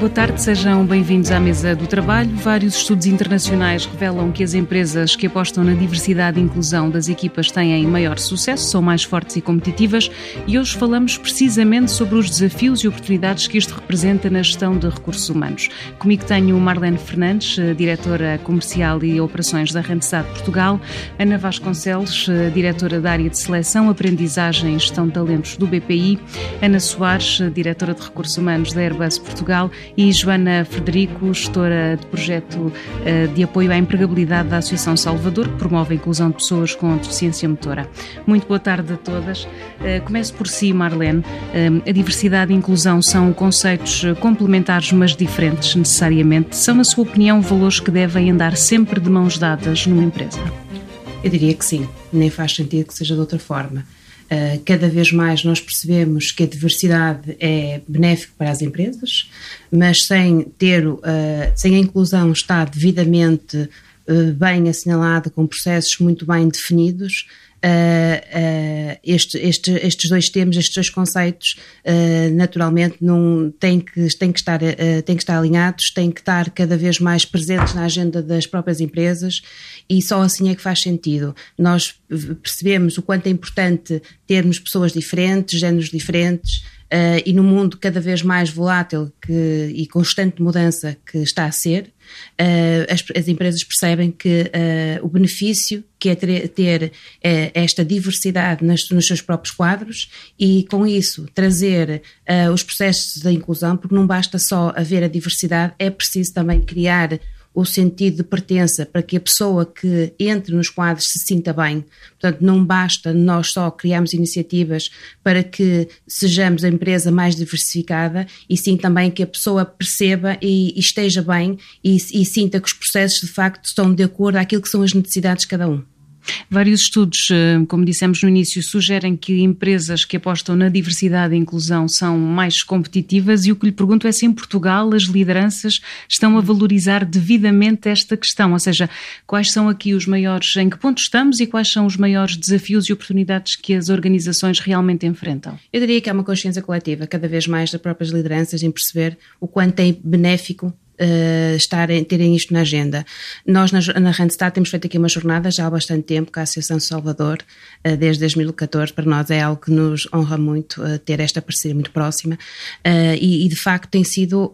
Boa tarde, sejam bem-vindos à mesa do trabalho. Vários estudos internacionais revelam que as empresas que apostam na diversidade e inclusão das equipas têm maior sucesso, são mais fortes e competitivas e hoje falamos precisamente sobre os desafios e oportunidades que isto representa na gestão de recursos humanos. Comigo tenho Marlene Fernandes, diretora comercial e operações da Randstad Portugal, Ana Vasconcelos, diretora da área de seleção, aprendizagem e gestão de talentos do BPI, Ana Soares, diretora de recursos humanos da Airbus Portugal e Joana Frederico, gestora de projeto eh, de apoio à empregabilidade da Associação Salvador, que promove a inclusão de pessoas com deficiência motora. Muito boa tarde a todas. Eh, começo por si, Marlene. Eh, a diversidade e inclusão são conceitos complementares, mas diferentes necessariamente. São, na sua opinião, valores que devem andar sempre de mãos dadas numa empresa? Eu diria que sim, nem faz sentido que seja de outra forma. Uh, cada vez mais nós percebemos que a diversidade é benéfica para as empresas, mas sem ter, uh, sem a inclusão estar devidamente uh, bem assinalada, com processos muito bem definidos, Uh, uh, este, este, estes dois temas, estes dois conceitos, uh, naturalmente não têm que, têm, que estar, têm que estar alinhados, têm que estar cada vez mais presentes na agenda das próprias empresas e só assim é que faz sentido. Nós percebemos o quanto é importante termos pessoas diferentes, géneros diferentes, Uh, e no mundo cada vez mais volátil que, e constante mudança que está a ser, uh, as, as, empresas percebem que uh, o benefício que é ter, ter esta diversidade nas, nos seus próprios quadros e, com isso, trazer os processos da inclusão, porque não basta só haver a diversidade, é preciso também criar o sentido de pertença para que a pessoa que entre nos quadros se sinta bem. Portanto, não basta nós só criarmos iniciativas para que sejamos a empresa mais diversificada e sim também que a pessoa perceba e, e esteja bem e, e sinta que os processos de facto estão de acordo àquilo que são as necessidades de cada um. Vários estudos, eh, como dissemos no início, sugerem que empresas que apostam na diversidade e inclusão são mais competitivas e o que lhe pergunto é se em Portugal as lideranças estão a valorizar devidamente esta questão, ou seja, quais são aqui os maiores, em que ponto estamos e quais são os maiores desafios e oportunidades que as organizações realmente enfrentam? Eu diria que há uma consciência coletiva, cada vez mais das próprias lideranças em perceber o quanto é benéfico uh, estarem, terem isto na agenda. Nós na, na Randstad temos feito aqui uma jornada já há bastante tempo com a Associação Salvador, uh, desde 2014, para nós é algo que nos honra muito uh, ter esta parceria muito próxima e, e, de facto tem sido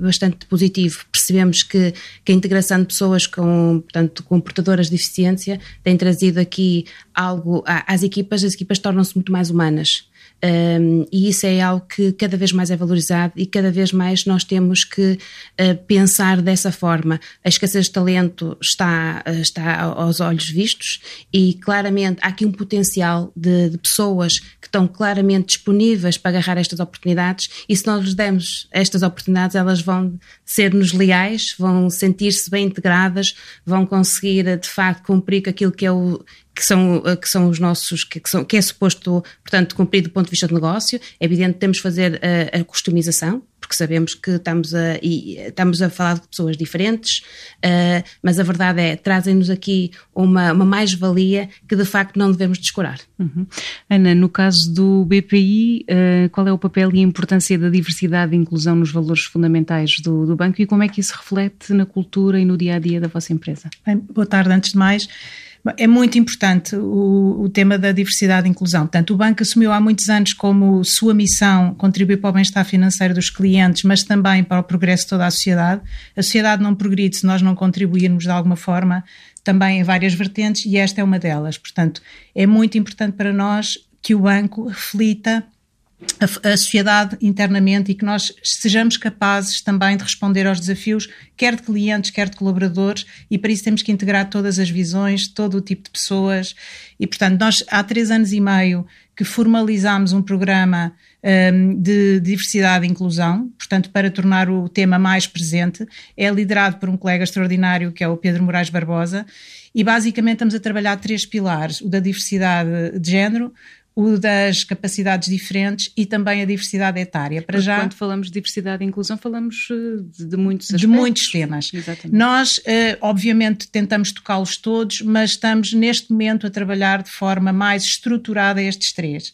bastante positivo. Percebemos que, que a integração de pessoas com, portanto, com portadoras de deficiência tem trazido aqui algo às equipas, as equipas tornam-se muito mais humanas. Um, e isso é algo que cada vez mais é valorizado e cada vez mais nós temos que uh, pensar dessa forma. A escassez de talento está, uh, está aos olhos vistos e claramente há aqui um potencial de, de, pessoas que estão claramente disponíveis para agarrar estas oportunidades e se nós lhes demos estas oportunidades elas vão ser-nos leais, vão sentir-se bem integradas, vão conseguir de facto cumprir aquilo que é o que são, que são os nossos, que, são, que é suposto, portanto, cumprir do ponto de vista de negócio. É evidente que temos de fazer a, a customização, porque sabemos que estamos a, e, estamos a falar de pessoas diferentes, uh, mas a verdade é, trazem-nos aqui uma, uma mais-valia que de facto não devemos descurar. Uhum. Ana, no caso do BPI, uh, qual é o papel e a importância da diversidade e inclusão nos valores fundamentais do, do banco e como é que isso reflete na cultura e no dia-a-dia -dia da vossa empresa? Bem, boa tarde, antes de mais. É muito importante o, o, tema da diversidade e inclusão. Portanto, o banco assumiu há muitos anos como sua missão contribuir para o bem-estar financeiro dos clientes, mas também para o progresso de toda a sociedade. A sociedade não progride se nós não contribuirmos de alguma forma também em várias vertentes e esta é uma delas. Portanto, é muito importante para nós que o banco reflita a, a, sociedade internamente e que nós sejamos capazes também de responder aos desafios, quer de clientes, quer de colaboradores, e para isso temos que integrar todas as visões, todo o tipo de pessoas. E, portanto, nós há três anos e meio que formalizámos um programa um, de diversidade e inclusão, portanto, para tornar o tema mais presente. É liderado por um colega extraordinário que é o Pedro Moraes Barbosa. E basicamente estamos a trabalhar três pilares: o da diversidade de género, o das capacidades diferentes e também a diversidade etária. Para já, quando falamos de diversidade e inclusão, falamos eh, de, de muitos aspectos. De muitos temas. Exatamente. Nós, eh, obviamente, tentamos tocá-los todos, mas estamos neste momento a trabalhar de forma mais estruturada estes três.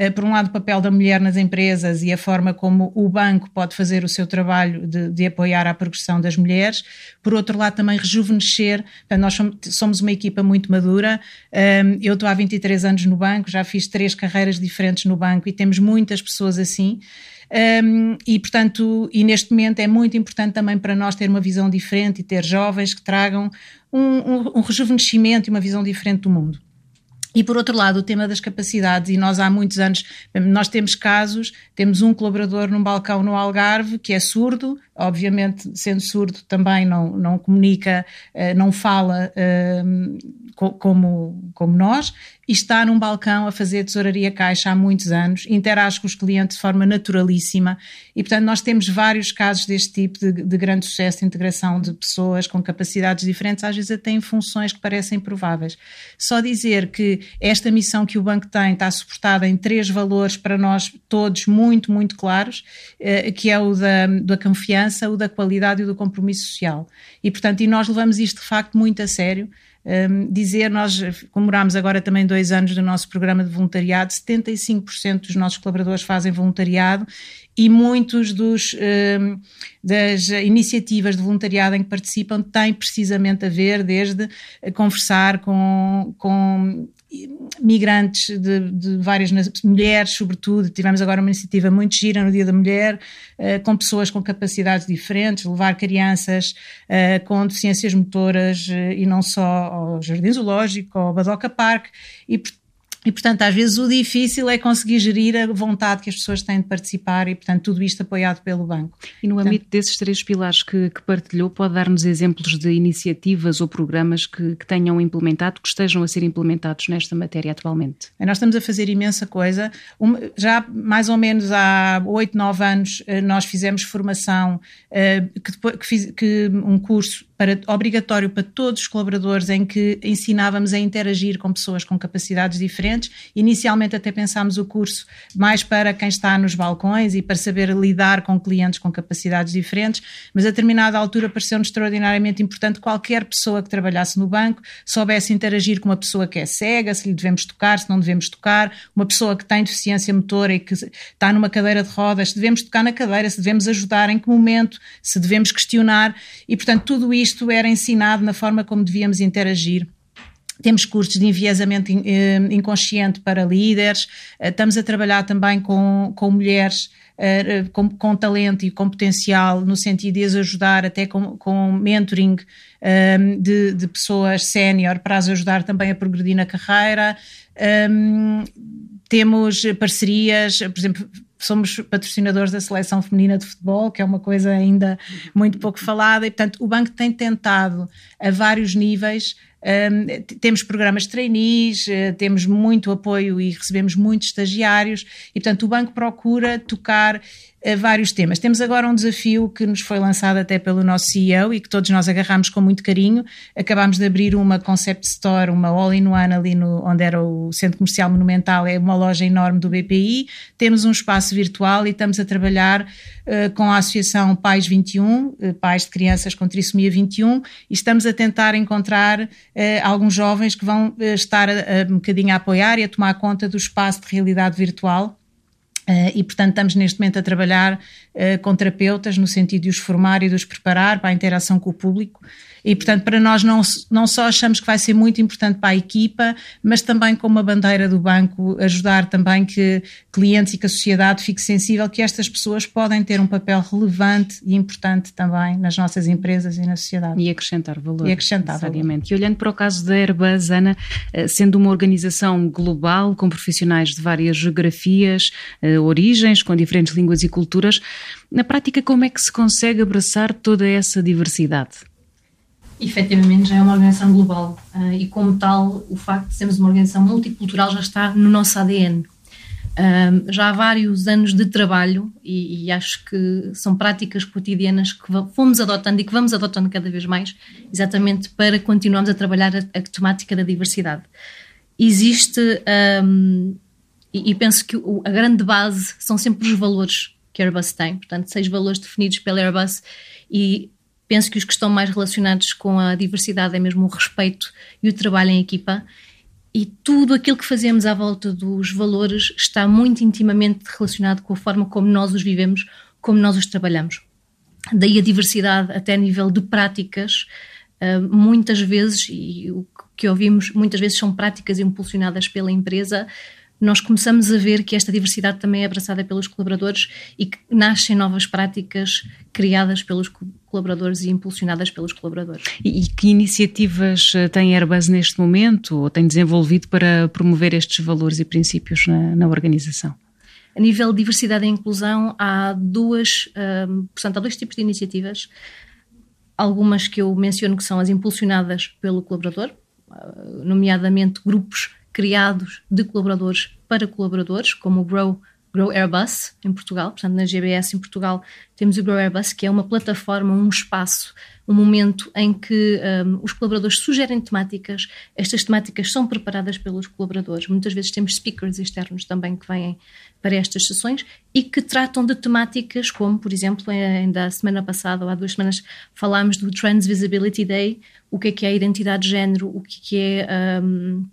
Uh, por um lado, o papel da mulher nas empresas e a forma como o banco pode fazer o seu trabalho de, de apoiar a progressão das mulheres, por outro lado, também rejuvenescer. Portanto, nós somos, uma equipa muito madura. Um, eu estou há 23 anos no banco, já fiz três carreiras diferentes no banco e temos muitas pessoas assim. Um, e, portanto, e neste momento é muito importante também para nós ter uma visão diferente e ter jovens que tragam um, um, um rejuvenescimento e uma visão diferente do mundo. E por outro lado, o tema das capacidades, e nós há muitos anos, nós temos casos, temos um colaborador num balcão no Algarve que é surdo, obviamente, sendo surdo, também não, não comunica, eh, não fala ehm, como, como nós, e está num balcão a fazer tesouraria caixa há muitos anos, interage com os clientes de forma naturalíssima, e portanto nós temos vários casos deste tipo de, de grande sucesso de integração de pessoas com capacidades diferentes, às vezes até em funções que parecem prováveis. Só dizer que esta missão que o banco tem está suportada em três valores para nós todos muito, muito claros, eh, que é o da, da confiança, o da qualidade e do compromisso social. E, portanto, e nós levamos isto de facto muito a sério. Um, dizer, nós comemorámos agora também dois anos do nosso programa de voluntariado, 75% dos nossos colaboradores fazem voluntariado e muitos dos, um, das iniciativas de voluntariado em que participam têm precisamente a ver desde conversar com, com migrantes de, de, várias mulheres, sobretudo. Tivemos agora uma iniciativa muito gira no Dia da Mulher, uh, com pessoas com capacidades diferentes, levar crianças uh, com deficiências motoras uh, e não só ao Jardim Zoológico, ao Badoca Park, e, e, portanto, às vezes o difícil é conseguir gerir a vontade que as pessoas têm de participar e, portanto, tudo isto apoiado pelo banco. E no âmbito portanto, desses três pilares que, que partilhou, pode dar-nos exemplos de iniciativas ou programas que, que, tenham implementado, que estejam a ser implementados nesta matéria atualmente? Nós estamos a fazer imensa coisa. Já mais ou menos há oito, nove anos eh, nós fizemos formação, eh, que, que um curso para, obrigatório para todos os colaboradores em que ensinávamos a interagir com pessoas com capacidades diferentes. Inicialmente até pensámos o curso mais para quem está nos balcões e para saber lidar com clientes com capacidades diferentes, mas a determinada altura pareceu-nos extraordinariamente importante qualquer pessoa que trabalhasse no banco soubesse interagir com uma pessoa que é cega, se lhe devemos tocar, se não devemos tocar, uma pessoa que tem deficiência motora e que está numa cadeira de rodas, se devemos tocar na cadeira, se devemos ajudar, em que momento, se devemos questionar e, portanto, tudo isto isto era ensinado na forma como devíamos interagir. Temos cursos de enviesamento eh, inconsciente para líderes, eh, estamos a trabalhar também com, com mulheres eh, com, com, talento e com potencial, no sentido de as ajudar até com, com mentoring de, de, pessoas sénior para as ajudar também a progredir na carreira. temos parcerias, por exemplo, somos patrocinadores da seleção feminina de futebol, que é uma coisa ainda muito pouco falada, e portanto o banco tem tentado a vários níveis. Um, temos programas de trainees, uh, temos muito apoio e recebemos muitos estagiários, e portanto o banco procura tocar vários temas. Temos agora um desafio que nos foi lançado até pelo nosso CEO e que todos nós agarramos com muito carinho. Acabámos de abrir uma concept store, uma all-in-one ali no, onde era o Centro Comercial Monumental, é uma loja enorme do BPI. Temos um espaço virtual e estamos a trabalhar uh, com a Associação Pais 21, uh, eh, Pais de Crianças com Trissomia 21, e estamos a tentar encontrar uh, alguns jovens que vão estar a, a, um bocadinho a apoiar e a tomar conta do espaço de realidade virtual Uh, e, portanto, estamos neste momento a trabalhar uh, com terapeutas no sentido de os formar e de os preparar para a interação com o público e, portanto, para nós não, não só achamos que vai ser muito importante para a equipa, mas também como uma bandeira do banco, ajudar também que clientes e que a sociedade fique sensível que estas pessoas podem ter um papel relevante e importante também nas nossas empresas e na sociedade. E acrescentar valor. E acrescentar valor. E olhando para o caso da Airbus, Ana, eh, sendo uma organização global com profissionais de várias geografias, eh, origens, com diferentes línguas e culturas, na prática, como é que se consegue abraçar toda essa diversidade? Efetivamente já é uma organização global uh, e como tal o facto de sermos uma organização multicultural já está no nosso ADN. Uh, já há vários anos de trabalho e, e, acho que são práticas cotidianas que fomos adotando e que vamos adotando cada vez mais, exatamente para continuarmos a trabalhar a, a temática da diversidade. Existe, um, e, e, penso que o, a grande base são sempre os valores que a Airbus tem, portanto, seis valores definidos pela Airbus e Penso que os que estão mais relacionados com a diversidade é mesmo o respeito e o trabalho em equipa. e tudo aquilo que fazemos à volta dos valores está muito intimamente relacionado com a forma como nós os vivemos, como nós os trabalhamos. Daí a diversidade até a nível de práticas, ah, muitas vezes, e o que ouvimos muitas vezes são práticas impulsionadas pela empresa, nós começamos a ver que esta diversidade também é abraçada pelos colaboradores e que nascem novas práticas criadas pelos colaboradores e impulsionadas pelos colaboradores. E, que iniciativas eh, tem Airbus neste momento ou tem desenvolvido para promover estes valores e princípios na, na organização? A nível de diversidade e inclusão, há duas, um, portanto, há dois tipos de iniciativas. Algumas que eu menciono que são as impulsionadas pelo colaborador, uh, nomeadamente grupos criados de colaboradores para colaboradores, como o Grow, Grow Airbus em Portugal, portanto na GBS em Portugal temos o Grow Airbus, que é uma plataforma, um espaço, um momento em que um, os colaboradores sugerem temáticas, estas temáticas são preparadas pelos colaboradores, muitas vezes temos speakers externos também que vêm para estas sessões e que tratam de temáticas como, por exemplo, ainda a semana passada ou há duas semanas falámos do Trans Visibility Day, o que é que é a identidade de género, o que é... Um,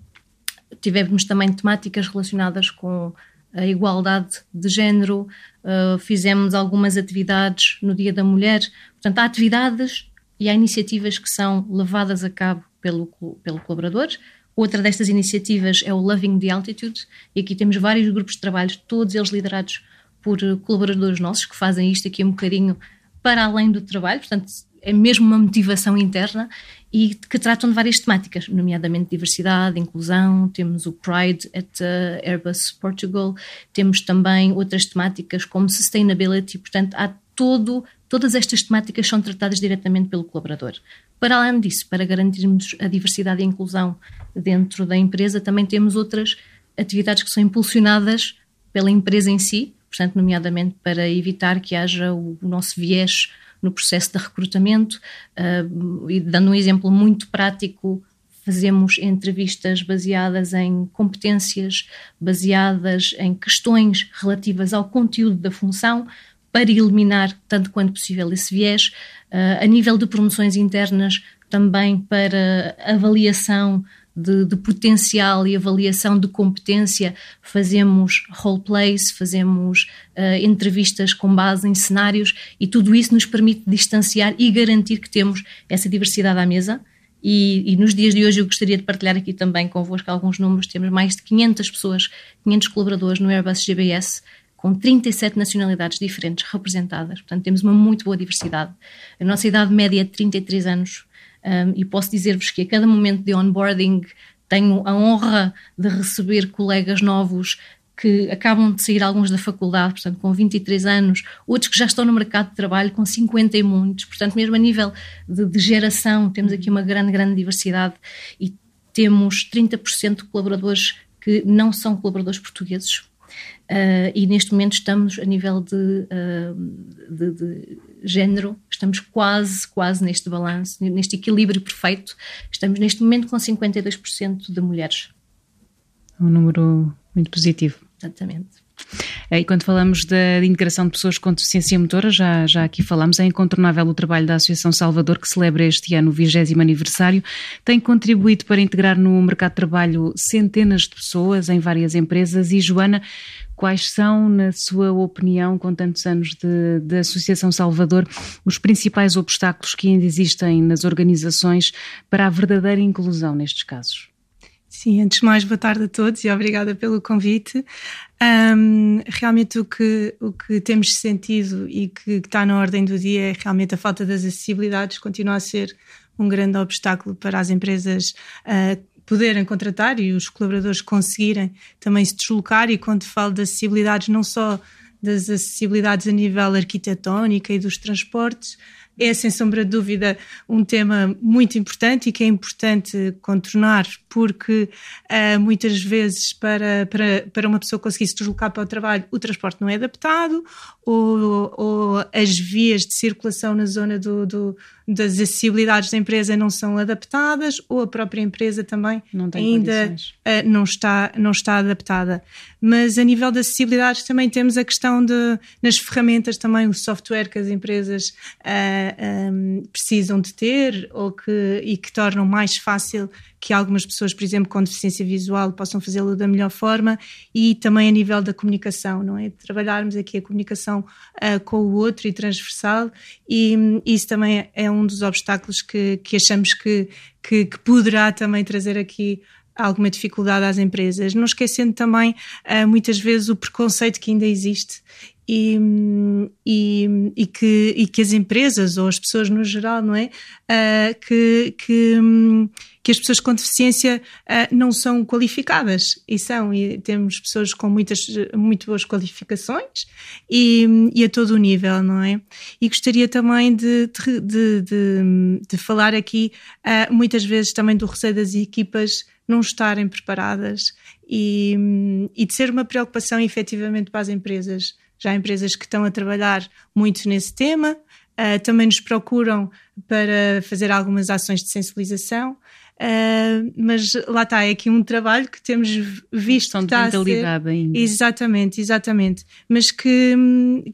tivemos também temáticas relacionadas com a igualdade de género, uh, fizemos algumas atividades no Dia da Mulher. Portanto, há atividades e há iniciativas que são levadas a cabo pelo, pelo colaborador. Outra destas iniciativas é o Loving the Altitude, e aqui temos vários grupos de trabalho, todos eles liderados por colaboradores nossos que fazem isto aqui um bocadinho para além do trabalho, portanto, é mesmo uma motivação interna e que tratam de várias temáticas, nomeadamente diversidade, inclusão, temos o Pride at Airbus Portugal, temos também outras temáticas como sustainability, portanto há todo, todas estas temáticas são tratadas diretamente pelo colaborador. Para além disso, para garantirmos a diversidade e a inclusão dentro da empresa, também temos outras atividades que são impulsionadas pela empresa em si, portanto, nomeadamente para evitar que haja o nosso viés no processo de recrutamento. Uh, e dando um exemplo muito prático, fazemos entrevistas baseadas em competências, baseadas em questões relativas ao conteúdo da função, para eliminar tanto quanto possível esse viés. Uh, a nível de promoções internas, também para avaliação de, de, potencial e avaliação de competência, fazemos roleplays, fazemos uh, entrevistas com base em cenários e tudo isso nos permite distanciar e garantir que temos essa diversidade à mesa. E, e, nos dias de hoje eu gostaria de partilhar aqui também convosco alguns números. Temos mais de 500 pessoas, 500 colaboradores no Airbus GBS, com 37 nacionalidades diferentes representadas. Portanto, temos uma muito boa diversidade. A nossa idade média é de 33 anos, um, e posso dizer-vos que a cada momento de onboarding tenho a honra de receber colegas novos que acabam de sair alguns da faculdade, portanto, com 23 anos, outros que já estão no mercado de trabalho com 50 e muitos, portanto, mesmo a nível de, de geração, temos aqui uma grande, grande diversidade e temos 30% de colaboradores que não são colaboradores portugueses, Uh, e neste momento estamos a nível de, uh, de, de, género, estamos quase, quase neste balanço, neste equilíbrio perfeito. Estamos neste momento com 52% de mulheres. Um número muito positivo. Exatamente. E quando falamos da integração de pessoas com deficiência motora, já, já aqui falamos, é incontornável o trabalho da Associação Salvador, que celebra este ano o 20 aniversário. Tem contribuído para integrar no mercado de trabalho centenas de pessoas em várias empresas. E, Joana, quais são, na sua opinião, com tantos anos de, de Associação Salvador, os principais obstáculos que ainda existem nas organizações para a verdadeira inclusão nestes casos? Sim, antes de mais, boa tarde a todos e obrigada pelo convite. Um, realmente o que, o que temos sentido e que, que está na ordem do dia é realmente a falta das acessibilidades, continua a ser um grande obstáculo para as empresas uh, poderem contratar e os colaboradores conseguirem também se deslocar. E quando falo de acessibilidades, não só das acessibilidades a nível arquitetónico e dos transportes, é sem sombra de dúvida um tema muito importante e que é importante contornar porque uh, muitas vezes para, para, para uma pessoa conseguir se deslocar para o trabalho o transporte não é adaptado ou, ou as vias de circulação na zona do, do, das acessibilidades da empresa não são adaptadas ou a própria empresa também ainda uh, não, está, não está adaptada. Mas a nível de acessibilidades também temos a questão de, nas ferramentas também, o software que as empresas uh, eh, um, precisam de ter ou que, e que tornam mais fácil que algumas pessoas, por exemplo, com deficiência visual, possam fazê-lo da melhor forma e também a nível da comunicação, não é? Trabalharmos aqui a comunicação uh, com o outro e transversal, e um, isso também é um dos obstáculos que, que achamos que, que, que poderá também trazer aqui alguma dificuldade às empresas, não esquecendo também uh, muitas vezes o preconceito que ainda existe e, e, e, que, e que as empresas ou as pessoas no geral, não é? Uh, que, que, que as pessoas com deficiência uh, não são qualificadas e são, e temos pessoas com muitas, muito boas qualificações e, e a todo o nível, não é? E gostaria também de, de, de, de falar aqui uh, muitas vezes também do receio das equipas não estarem preparadas e, e de ser uma preocupação efetivamente para as empresas já há empresas que estão a trabalhar muito nesse tema, uh, também nos procuram para fazer algumas ações de sensibilização. Uh, mas lá está, é aqui um trabalho que temos visto São de mentalidade ainda. Exatamente, exatamente. Mas que,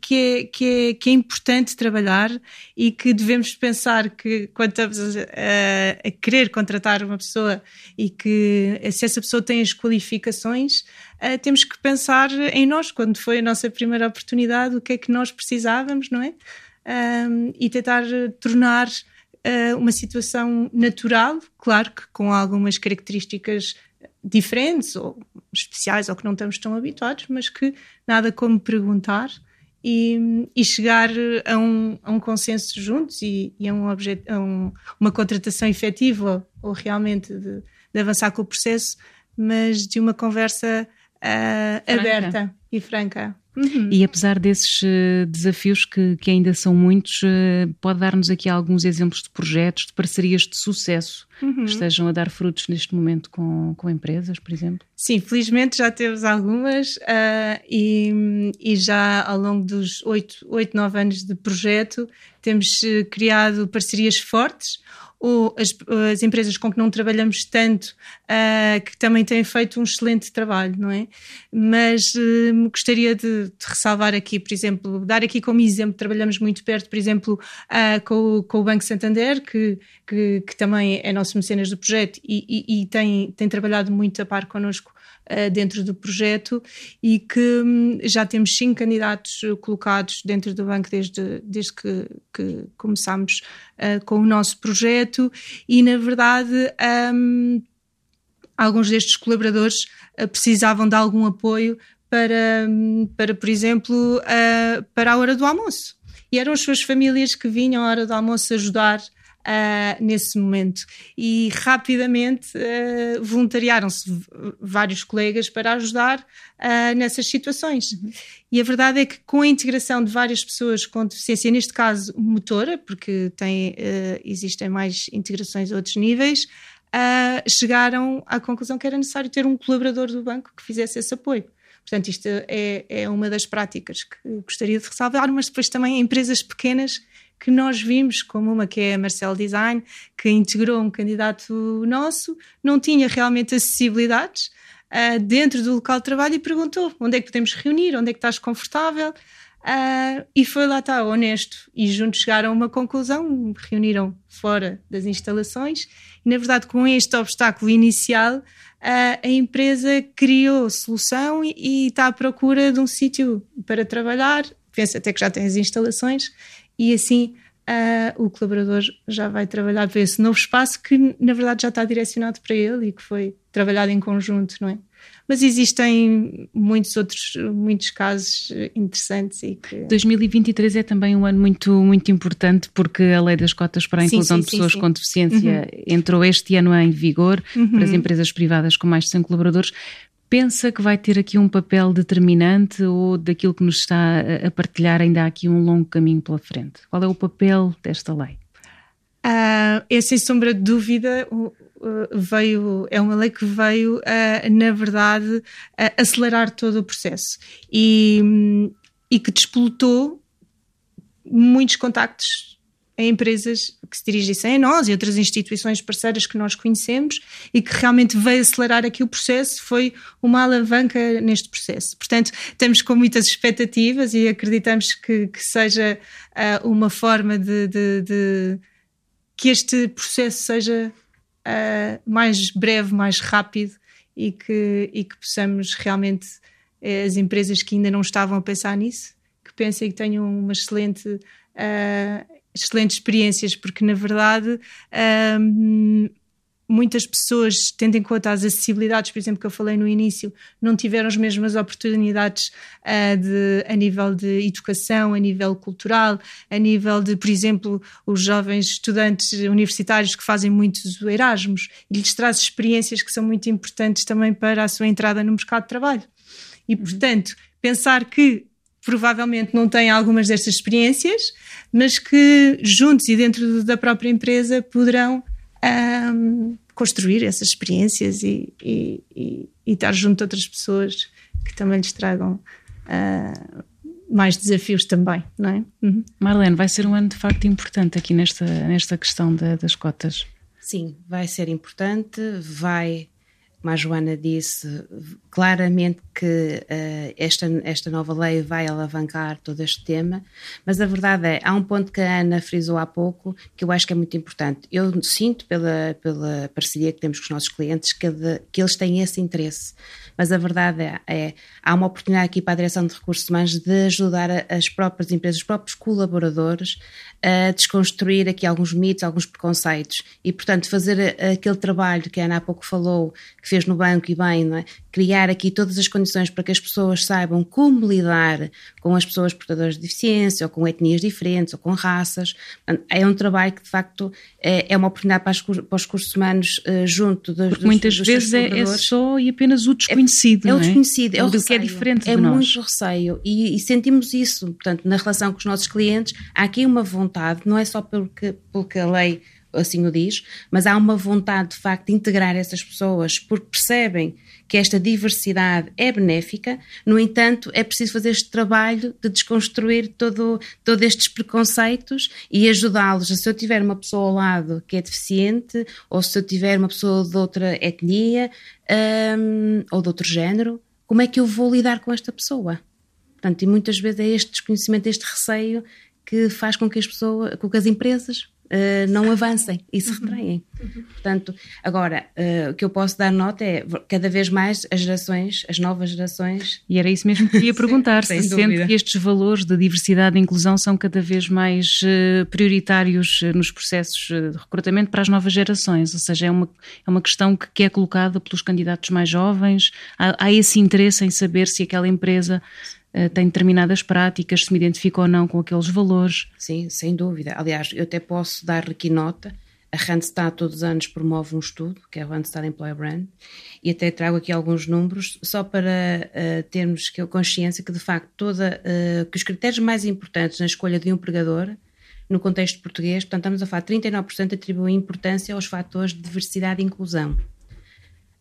que, é, que, é, que é importante trabalhar e que devemos pensar que quando estamos a, a querer contratar uma pessoa e que se essa pessoa tem as qualificações, uh, temos que pensar em nós, quando foi a nossa primeira oportunidade, o que é que nós precisávamos, não é? Um, e tentar tornar uh, uma situação natural, claro que com algumas características diferentes ou especiais ou que não estamos tão habituados, mas que nada como perguntar e, e chegar a um, a um, consenso juntos e, e a, um objeto, a um, uma contratação efetiva ou, ou realmente de, de, avançar com o processo, mas de uma conversa uh, aberta e franca. Uhum. E apesar desses uh, desafios que, que, ainda são muitos, uh, pode dar-nos aqui alguns exemplos de projetos, de parcerias de sucesso uhum. que estejam a dar frutos neste momento com, com empresas, por exemplo? Sim, felizmente já temos algumas uh, e, e, já ao longo dos oito, oito, nove anos de projeto temos criado parcerias fortes ou as, as, empresas com que não trabalhamos tanto, uh, que também têm feito um excelente trabalho, não é? Mas uh, gostaria de, de, ressalvar aqui, por exemplo, dar aqui como exemplo, trabalhamos muito perto, por exemplo, uh, com, com, o Banco Santander, que, que, que, também é nosso mecenas do projeto e, e, e tem, tem trabalhado muito a par connosco uh, dentro do projeto e que um, já temos cinco candidatos colocados dentro do banco desde, desde que, que começámos uh, com o nosso projeto e, na verdade, um, alguns destes colaboradores uh, precisavam de algum apoio para, hum, para por exemplo, para a hora do almoço. E eram as suas famílias que vinham à hora do almoço ajudar uh, nesse momento. E rapidamente uh, voluntariaram-se vários colegas para ajudar uh, nessas situações. Uhum. E a verdade é que com a integração de várias pessoas com deficiência, neste caso motora, porque tem, existem mais integrações a outros níveis, chegaram à conclusão que era necessário ter um colaborador do banco que fizesse esse apoio. Portanto, isto é, é uma das práticas que gostaria de ressalvar, mas depois também empresas pequenas que nós vimos, como uma que é a Marcel Design, que integrou um candidato nosso, não tinha realmente acessibilidades uh, dentro do local de trabalho e perguntou onde é que podemos reunir, onde é que estás confortável. Uh, e foi lá está, honesto. E juntos chegaram a uma conclusão, reuniram fora das instalações. E, na verdade, com este obstáculo inicial, uh, a empresa criou solução e, e, está à procura de um sítio para trabalhar. Pensa até que já tem as instalações e assim uh, o colaborador já vai trabalhar para esse novo espaço que na verdade já está direcionado para ele e que foi trabalhado em conjunto, não é? Mas existem muitos outros muitos casos interessantes e que... 2023 é também um ano muito muito importante porque a lei das cotas para a inclusão sim, sim, de pessoas sim, com deficiência uhum. entrou este ano em vigor uhum. para as empresas privadas com mais de 100 colaboradores pensa que vai ter aqui um papel determinante ou daquilo que nos está a partilhar ainda há aqui um longo caminho pela frente? Qual é o papel desta lei? Uh, é sem sombra de dúvida veio é uma lei que veio uh, na verdade acelerar todo o processo e, e que despolutou muitos contactos a empresas que se dirigissem a nós e outras instituições parceiras que nós conhecemos e que realmente veio acelerar aqui o processo, foi uma alavanca neste processo. Portanto, estamos com muitas expectativas e acreditamos que, que seja uh, uma forma de, de, de, que este processo seja uh, mais breve, mais rápido e que, e que possamos realmente, uh, as empresas que ainda não estavam a pensar nisso, que pensem que tenham uma excelente, uh, excelentes experiências, porque na verdade muitas pessoas, tendo em conta as acessibilidades, por exemplo, que eu falei no início, não tiveram as mesmas oportunidades uh, de, a nível de educação, a nível cultural, a nível de, por exemplo, os jovens estudantes universitários que fazem muitos Erasmus, e lhes traz experiências que são muito importantes também para a sua entrada no mercado de trabalho. E, uhum. portanto, pensar que provavelmente não têm algumas destas experiências, mas que juntos e dentro da própria empresa poderão um, construir essas experiências e, e, e, e, estar junto de outras pessoas que também lhes tragam uh, mais desafios também, não é? Uhum. Marlene, vai ser um ano de facto importante aqui nesta, nesta questão da, das cotas. Sim, vai ser importante, vai como a Joana disse, claramente que uh, esta, esta nova lei vai alavancar todo este tema, mas a verdade é, há um ponto que a Ana frisou há pouco que eu acho que é muito importante. Eu sinto pela, pela parceria que temos com os nossos clientes que, de, que eles têm esse interesse, mas a verdade é, é, há uma oportunidade aqui para a Direção de Recursos Humanos de ajudar as próprias empresas, os próprios colaboradores a desconstruir aqui alguns mitos, alguns preconceitos e, portanto, fazer aquele trabalho que a Ana há pouco falou, que fez no banco e bem, é? criar aqui todas as condições para que as pessoas saibam como lidar com as pessoas portadoras de deficiência ou com etnias diferentes ou com raças. É um trabalho que, de facto, é, é uma oportunidade para, as, para os cursos humanos uh, junto dos, Porque muitas dos vezes é, é, só e apenas o desconhecido. É, é o desconhecido, é o, o que é diferente É muito receio e, e, sentimos isso. Portanto, na relação com os nossos clientes, há aqui uma vontade, não é só pelo que, a lei assim o diz, mas há uma vontade de facto de integrar essas pessoas porque percebem que esta diversidade é benéfica, no entanto, é preciso fazer este trabalho de desconstruir todo, todos estes preconceitos e ajudá-los. Se eu tiver uma pessoa ao lado que é deficiente, ou se eu tiver uma pessoa de outra etnia um, ou de outro género, como é que eu vou lidar com esta pessoa? Portanto, e muitas vezes é este desconhecimento, este receio que faz com que as pessoas, com que as empresas uh, não avancem e se uhum. retraem. Uhum. Portanto, agora, uh, o que eu posso dar nota é cada vez mais as gerações, as novas gerações. E era isso mesmo que queria perguntar: se sente que estes valores de diversidade e inclusão são cada vez mais uh, prioritários nos processos de recrutamento para as novas gerações, ou seja, é uma, é uma questão que, que é colocada pelos candidatos mais jovens, há, há esse interesse em saber se aquela empresa tem determinadas práticas, se me identifica ou não com aqueles valores. Sim, sem dúvida. Aliás, eu até posso dar aqui nota. A Randstad todos os anos promove um estudo, que é o Randstad Employer Brand, e até trago aqui alguns números, só para uh, termos consciência que, de facto, toda, uh, que os critérios mais importantes na escolha de um empregador, no contexto português, portanto, estamos a falar 39% atribuem importância aos fatores de diversidade e inclusão.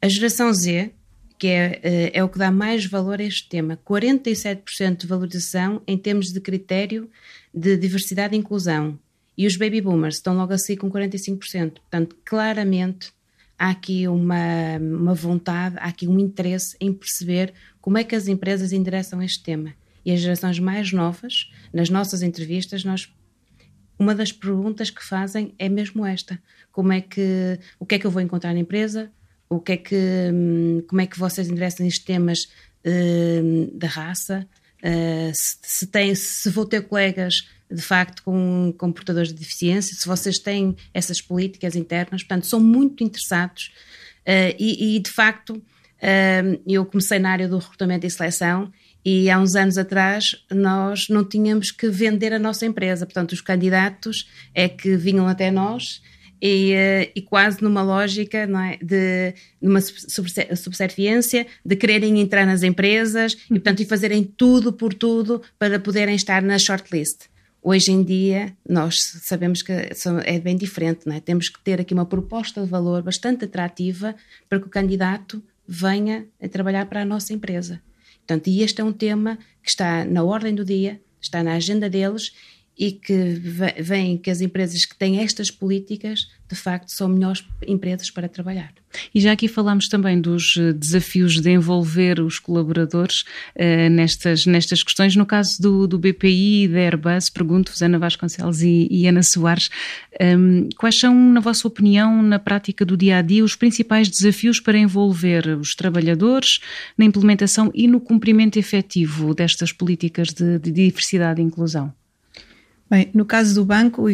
A geração Z, que é, eh, é o que dá mais valor a este tema. 47% de valorização em termos de critério de diversidade e inclusão. E os baby boomers estão logo assim com 45%. Portanto, claramente há aqui uma, uma vontade, há aqui um interesse em perceber como é que as empresas endereçam este tema. E as gerações mais novas, nas nossas entrevistas, nós uma das perguntas que fazem é mesmo esta: como é que o que é que eu vou encontrar na empresa? O que é que, hum, como é que vocês endereçam estes temas uh, da raça, uh, se, se, tem, se vou ter colegas de facto com, com portadores de deficiência, se vocês têm essas políticas internas, portanto, são muito interessados uh, e, e, de facto hum, eu comecei na área do recrutamento e seleção e há uns anos atrás nós não tínhamos que vender a nossa empresa, portanto os candidatos é que vinham até nós e, eh, e, quase numa lógica não é, de numa subserviência, de quererem entrar nas empresas e, portanto, e fazerem tudo por tudo para poderem estar na shortlist. Hoje em dia, nós sabemos que é bem diferente, não é? Temos que ter aqui uma proposta de valor bastante atrativa para que o candidato venha a trabalhar para a nossa empresa. Portanto, e este é um tema que está na ordem do dia, está na agenda deles e que vem que as empresas que têm estas políticas de facto são melhores empresas para trabalhar. E já aqui falámos também dos eh, desafios de envolver os colaboradores uh, nestas, nestas questões. No caso do, do BPI e da Airbus, pergunto-vos, Ana Vasconcelos e, e Ana Soares, um, ehm, quais são, na vossa opinião, na prática do dia a dia, os principais desafios para envolver os trabalhadores na implementação e no cumprimento efetivo destas políticas de, de diversidade e inclusão? Bem, no caso do banco,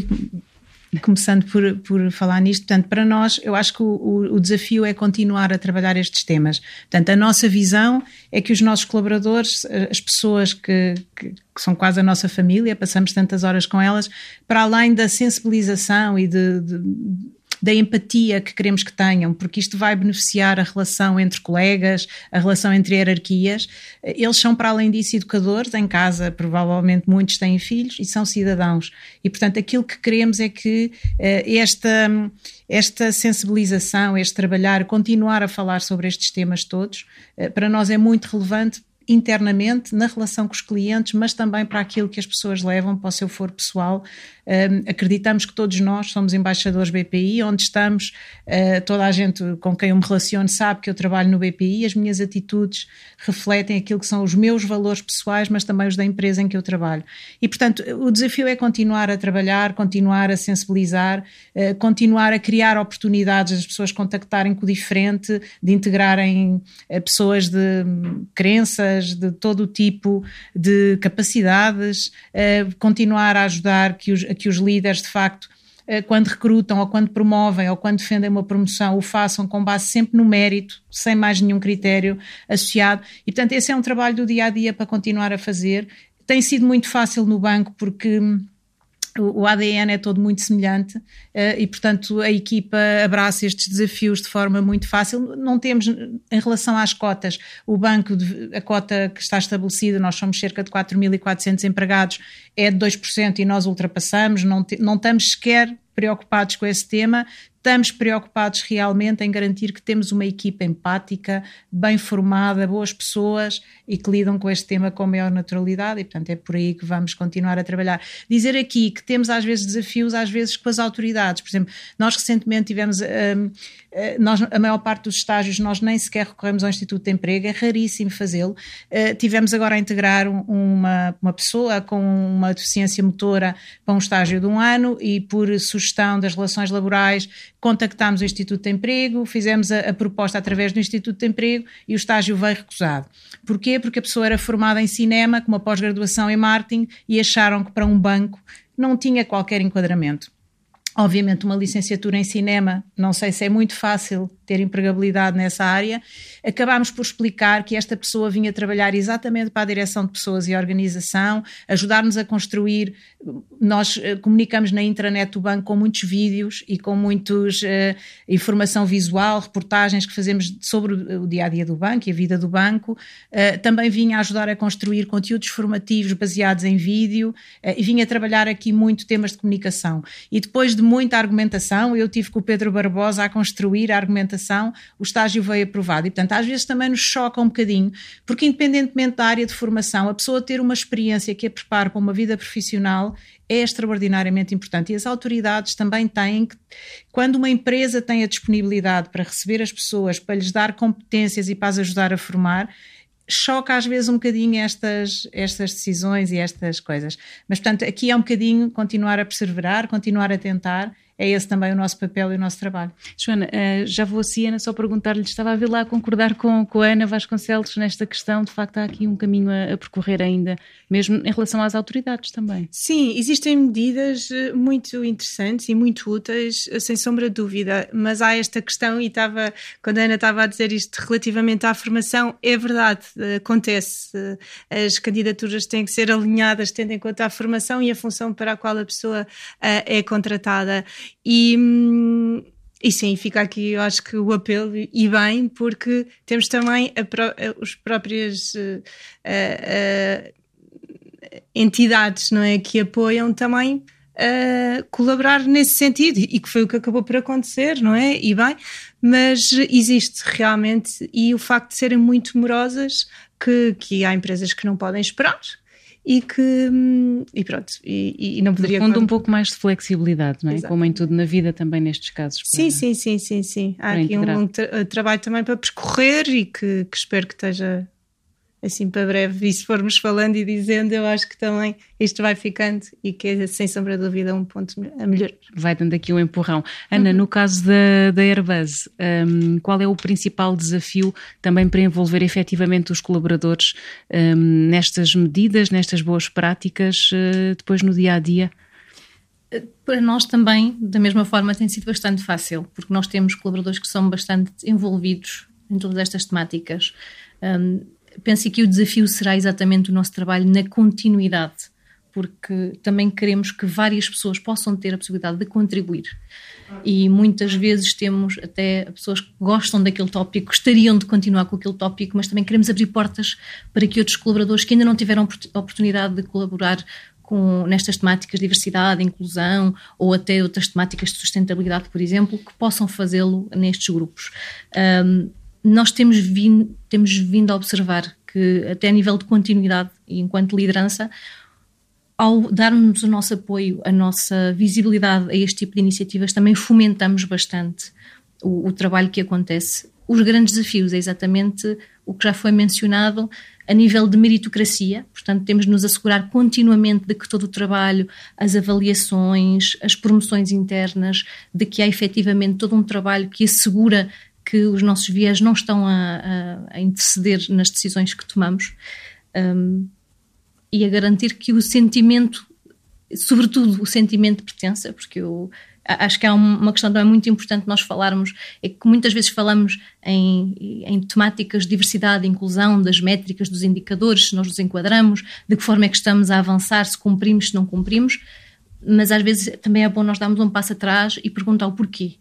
começando por, por falar nisto, portanto, para nós, eu acho que o, o, desafio é continuar a trabalhar estes temas. Portanto, a nossa visão é que os nossos colaboradores, as pessoas que, que, que são quase a nossa família, passamos tantas horas com elas, para além da sensibilização e de, de da empatia que queremos que tenham, porque isto vai beneficiar a relação entre colegas, a relação entre hierarquias. Eles são, para além disso, educadores em casa, provavelmente muitos têm filhos e são cidadãos. E, portanto, aquilo que queremos é que uh, esta, esta sensibilização, este trabalhar, continuar a falar sobre estes temas todos, uh, para nós é muito relevante internamente na relação com os clientes, mas também para aquilo que as pessoas levam para o seu foro pessoal um, acreditamos que todos nós somos embaixadores BPI, onde estamos, uh, toda a gente com quem eu me relaciono sabe que eu trabalho no BPI, as minhas atitudes refletem aquilo que são os meus valores pessoais, mas também os da empresa em que eu trabalho. E, portanto, o desafio é continuar a trabalhar, continuar a sensibilizar, uh, continuar a criar oportunidades, as pessoas contactarem com o diferente, de integrarem uh, pessoas de um, crenças, de todo o tipo de capacidades, continuar a ajudar que os que os líderes, de facto, eh, quando recrutam ou quando promovem ou quando defendem uma promoção, o façam com base sempre no mérito, sem mais nenhum critério associado. E, portanto, esse é um trabalho do dia a dia para continuar a fazer. Tem sido muito fácil no banco porque hum, o ADN é todo muito semelhante eh, e, portanto, a equipa abraça estes desafios de forma muito fácil. Não temos, em relação às cotas, o banco, a cota que está estabelecida, nós somos cerca de 4.400 empregados, é de 2% e nós ultrapassamos, não, te, não estamos sequer preocupados com esse tema, estamos preocupados realmente em garantir que temos uma equipa empática, bem formada, boas pessoas e que lidam com este tema com maior naturalidade e, portanto, é por aí que vamos continuar a trabalhar. Dizer aqui que temos às vezes desafios, às vezes com as autoridades. Por exemplo, nós recentemente tivemos, um, eh, nós, a maior parte dos estágios nós nem sequer recorremos ao Instituto de Emprego, é raríssimo fazê-lo. Uh, tivemos agora a integrar uma, uma pessoa com uma deficiência motora para um estágio de um ano e por sugestão das relações laborais contactámos o Instituto de Emprego, fizemos a, a, proposta através do Instituto de Emprego e o estágio veio recusado. Porquê? Porque a pessoa era formada em cinema, com uma pós-graduação em marketing e acharam que para um banco não tinha qualquer enquadramento. Obviamente, uma licenciatura em cinema, não sei se é muito fácil ter empregabilidade nessa área, acabámos por explicar que esta pessoa vinha trabalhar exatamente para a direção de pessoas e organização, ajudar-nos a construir. Nós uh, comunicamos na intranet do banco com muitos vídeos e com muitos uh, informação visual, reportagens que fazemos sobre o, dia a dia do banco e a vida do banco. Uh, também vinha ajudar a construir conteúdos formativos baseados em vídeo e vinha trabalhar aqui muito temas de comunicação. E depois de muita argumentação, eu tive com o Pedro Barbosa a construir a argumentação o estágio veio aprovado. E, portanto, às vezes também nos choca um bocadinho, porque, independentemente da área de formação, a pessoa ter uma experiência que a prepara para uma vida profissional é extraordinariamente importante. E as autoridades também têm que, quando uma empresa tem a disponibilidade para receber as pessoas, para lhes dar competências e para as ajudar a formar, choca às vezes um bocadinho estas, estas decisões e estas coisas. Mas, portanto, aqui é um bocadinho continuar a perseverar, continuar a tentar é esse também o nosso papel e o nosso trabalho. Joana, eh, já vou assim, Ana, só perguntar-lhe, estava a ver lá a concordar com, com a Ana Vasconcelos nesta questão, de facto há aqui um caminho a, a, percorrer ainda, mesmo em relação às autoridades também. Sim, existem medidas eh, muito interessantes e muito úteis, eh, sem sombra de dúvida, mas há esta questão, e estava, quando a Ana estava a dizer isto relativamente à formação, é verdade, acontece, as candidaturas têm que ser alinhadas tendo em conta a formação e a função para a qual a pessoa é contratada. E, e sim, fica aqui, eu acho que o apelo, e bem, porque temos também a, os próprias uh, uh, entidades não é, que apoiam também a colaborar nesse sentido e que foi o que acabou por acontecer, não é? E bem, mas existe realmente e o facto de serem muito morosas que, que há empresas que não podem esperar e que hum, e pronto e, e não poderia no fundo um pouco mais de flexibilidade não é? Exato. como em tudo na vida também nestes casos sim sim sim sim sim. Há aqui um, um tra trabalho também para percorrer e que, que espero que esteja assim para breve, e se formos falando e dizendo, eu acho que também isto vai ficando e que é sem sombra de dúvida um ponto a melhor. Vai dando aqui um empurrão. Ana, uhum. no caso da, da Airbus, um, qual é o principal desafio também para envolver efetivamente os colaboradores um, nestas medidas, nestas boas práticas, uh, depois no dia a dia? Para nós também, da mesma forma, tem sido bastante fácil, porque nós temos colaboradores que são bastante envolvidos em todas estas temáticas. Um, penso que o desafio será exatamente o nosso trabalho na continuidade, porque também queremos que várias pessoas possam ter a possibilidade de contribuir. E muitas vezes temos até pessoas que gostam daquele tópico, gostariam de continuar com aquele tópico, mas também queremos abrir portas para que outros colaboradores que ainda não tiveram oportunidade de colaborar com, nestas temáticas de diversidade, inclusão ou até outras temáticas de sustentabilidade, por exemplo, que possam fazê-lo nestes grupos. Um, nós temos vindo, temos vindo a observar que, até a nível de continuidade e enquanto liderança, ao darmos o nosso apoio, a nossa visibilidade a este tipo de iniciativas, também fomentamos bastante o, o trabalho que acontece. Os grandes desafios é exatamente o que já foi mencionado a nível de meritocracia, portanto, temos de nos assegurar continuamente de que todo o trabalho, as avaliações, as promoções internas, de que há efetivamente todo um trabalho que assegura que os nossos viés não estão a, a, a interceder nas decisões que tomamos um, e a garantir que o sentimento, sobretudo o sentimento de pertença, porque eu acho que há uma questão também muito importante nós falarmos, é que muitas vezes falamos em, em temáticas de diversidade inclusão, das métricas, dos indicadores, se nós nos enquadramos, de que forma é que estamos a avançar, se cumprimos, se não cumprimos, mas às vezes também é bom nós darmos um passo atrás e perguntar o porquê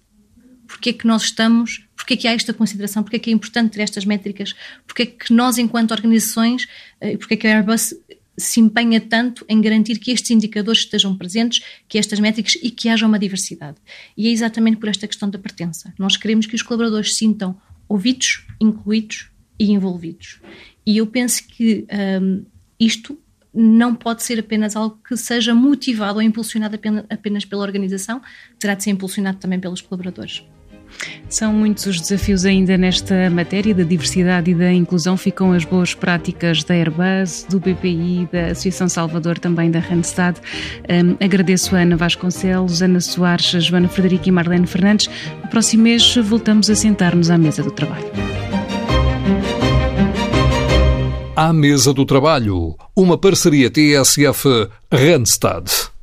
porque é que nós estamos, porque é que há esta consideração, porque é que é importante ter estas métricas, porque é que nós, enquanto organizações, eh, porque é que a Airbus se empenha tanto em garantir que estes indicadores estejam presentes, que estas métricas e que haja uma diversidade. E é exatamente por esta questão da pertença. Nós queremos que os colaboradores se sintam ouvidos, incluídos e envolvidos. E eu penso que um, isto não pode ser apenas algo que seja motivado ou impulsionado apenas pela organização, terá de ser impulsionado também pelos colaboradores. São muitos os desafios ainda nesta matéria da diversidade e da inclusão. Ficam as boas práticas da Airbus, do BPI, da Associação Salvador, também da Randstad. Um, agradeço a Ana Vasconcelos, Ana Soares, a Joana Frederica e Marlene Fernandes. No próximo mês voltamos a sentar-nos à mesa do trabalho. À mesa do trabalho, uma parceria TSF-Randstad.